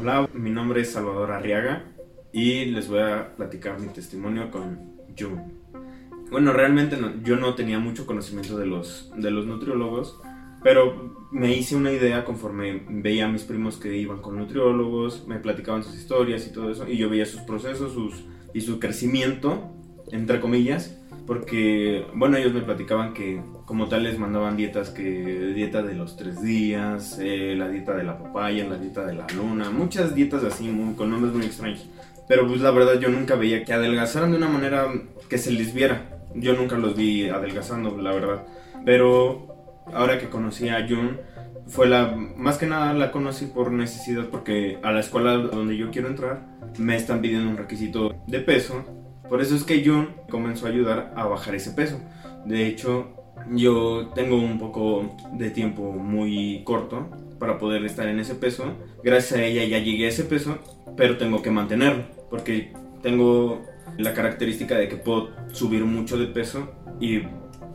Hola, mi nombre es Salvador Arriaga y les voy a platicar mi testimonio con Jung. Bueno, realmente yo no tenía mucho conocimiento de los, de los nutriólogos, pero me hice una idea conforme veía a mis primos que iban con nutriólogos, me platicaban sus historias y todo eso, y yo veía sus procesos sus, y su crecimiento, entre comillas, porque, bueno, ellos me platicaban que como tal les mandaban dietas, que dieta de los tres días, eh, la dieta de la papaya, la dieta de la luna, muchas dietas así, con nombres muy extraños. Pero pues la verdad yo nunca veía que adelgazaran de una manera que se les viera. Yo nunca los vi adelgazando, la verdad. Pero ahora que conocí a Jun, fue la más que nada la conocí por necesidad porque a la escuela donde yo quiero entrar me están pidiendo un requisito de peso. Por eso es que Jun comenzó a ayudar a bajar ese peso. De hecho, yo tengo un poco de tiempo muy corto para poder estar en ese peso. Gracias a ella ya llegué a ese peso, pero tengo que mantenerlo porque tengo la característica de que puedo subir mucho de peso y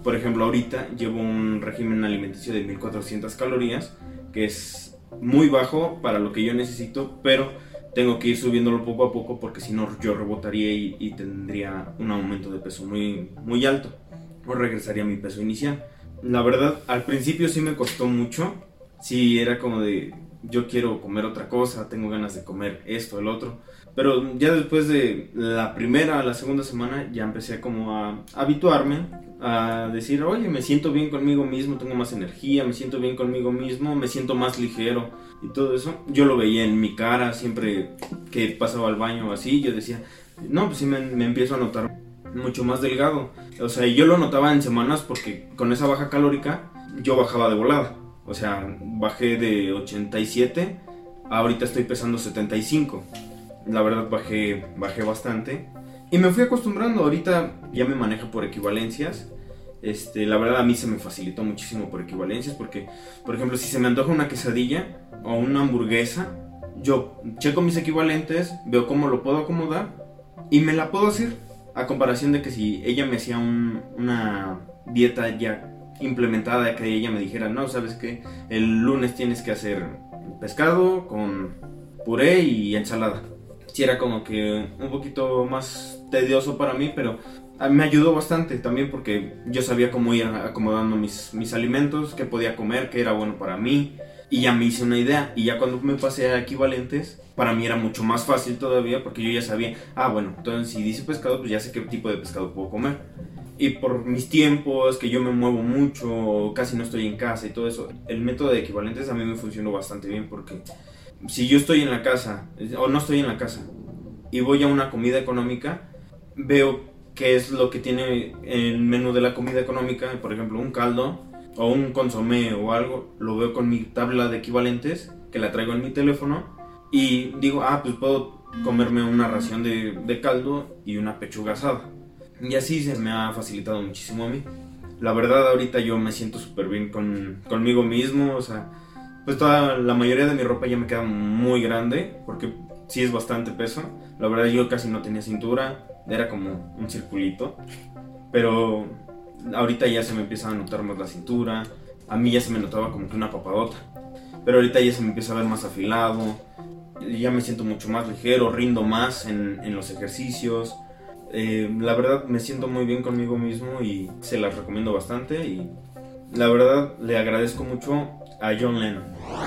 por ejemplo, ahorita llevo un régimen alimenticio de 1400 calorías, que es muy bajo para lo que yo necesito, pero tengo que ir subiéndolo poco a poco porque si no yo rebotaría y, tendría un aumento de peso muy, muy alto o regresaría a mi peso inicial. La verdad, al principio sí me costó mucho, sí era como de yo quiero comer otra cosa, tengo ganas de comer esto, el otro, pero ya después de la primera a la segunda semana ya empecé como a habituarme, a decir, oye, me siento bien conmigo mismo, tengo más energía, me siento bien conmigo mismo, me siento más ligero y todo eso. Yo lo veía en mi cara siempre que pasaba al baño así, yo decía, no, pues sí me, me empiezo a notar mucho más delgado. O sea, yo lo notaba en semanas porque con esa baja calórica yo bajaba de volada. O sea, bajé de 87, ahorita estoy pesando 75 la verdad bajé, bajé bastante. Y me fui acostumbrando, ahorita ya me manejo por equivalencias. Este, la verdad a mí se me facilitó muchísimo por equivalencias porque, por ejemplo, si se me antoja una quesadilla o una hamburguesa, yo checo mis equivalentes, veo cómo lo puedo acomodar y me la puedo hacer. A comparación de que si ella me hacía una dieta ya implementada, que ella me dijera, no, sabes que el lunes tienes que hacer pescado con puré y ensalada sí era como que un poquito más tedioso para mí, pero me ayudó bastante también porque yo sabía cómo ir acomodando mis, mis alimentos, qué podía comer, qué era bueno para mí. Y ya me hice una idea. Y ya cuando me pasé a equivalentes, para mí era mucho más fácil todavía porque yo ya sabía, ah, bueno, entonces si dice pescado, pues ya sé qué tipo de pescado puedo comer. Y por mis tiempos, que yo me muevo mucho, casi no estoy en casa y todo eso, el método de equivalentes a mí me funcionó bastante bien porque si yo estoy en la casa o no estoy en la casa y voy a una comida económica, veo qué es lo que tiene el menú de la comida económica, por ejemplo, un caldo o un consomé o algo, lo veo con mi tabla de equivalentes que la traigo en mi teléfono y digo, ah, pues puedo comerme una ración de, caldo y una pechuga asada. Y así se me ha facilitado muchísimo a mí. La verdad ahorita yo me siento súper bien con, conmigo mismo, o sea, pues toda la mayoría de mi ropa ya me queda muy grande porque sí es bastante peso. La verdad yo casi no tenía cintura, era como un circulito. Pero ahorita ya se me empieza a notar más la cintura. A mí ya se me notaba como que una papadota. Pero ahorita ya se me empieza a ver más afilado. Ya me siento mucho más ligero, rindo más en, en los ejercicios. Eh, la verdad me siento muy bien conmigo mismo y se las recomiendo bastante. Y la verdad le agradezco mucho a John Lennon.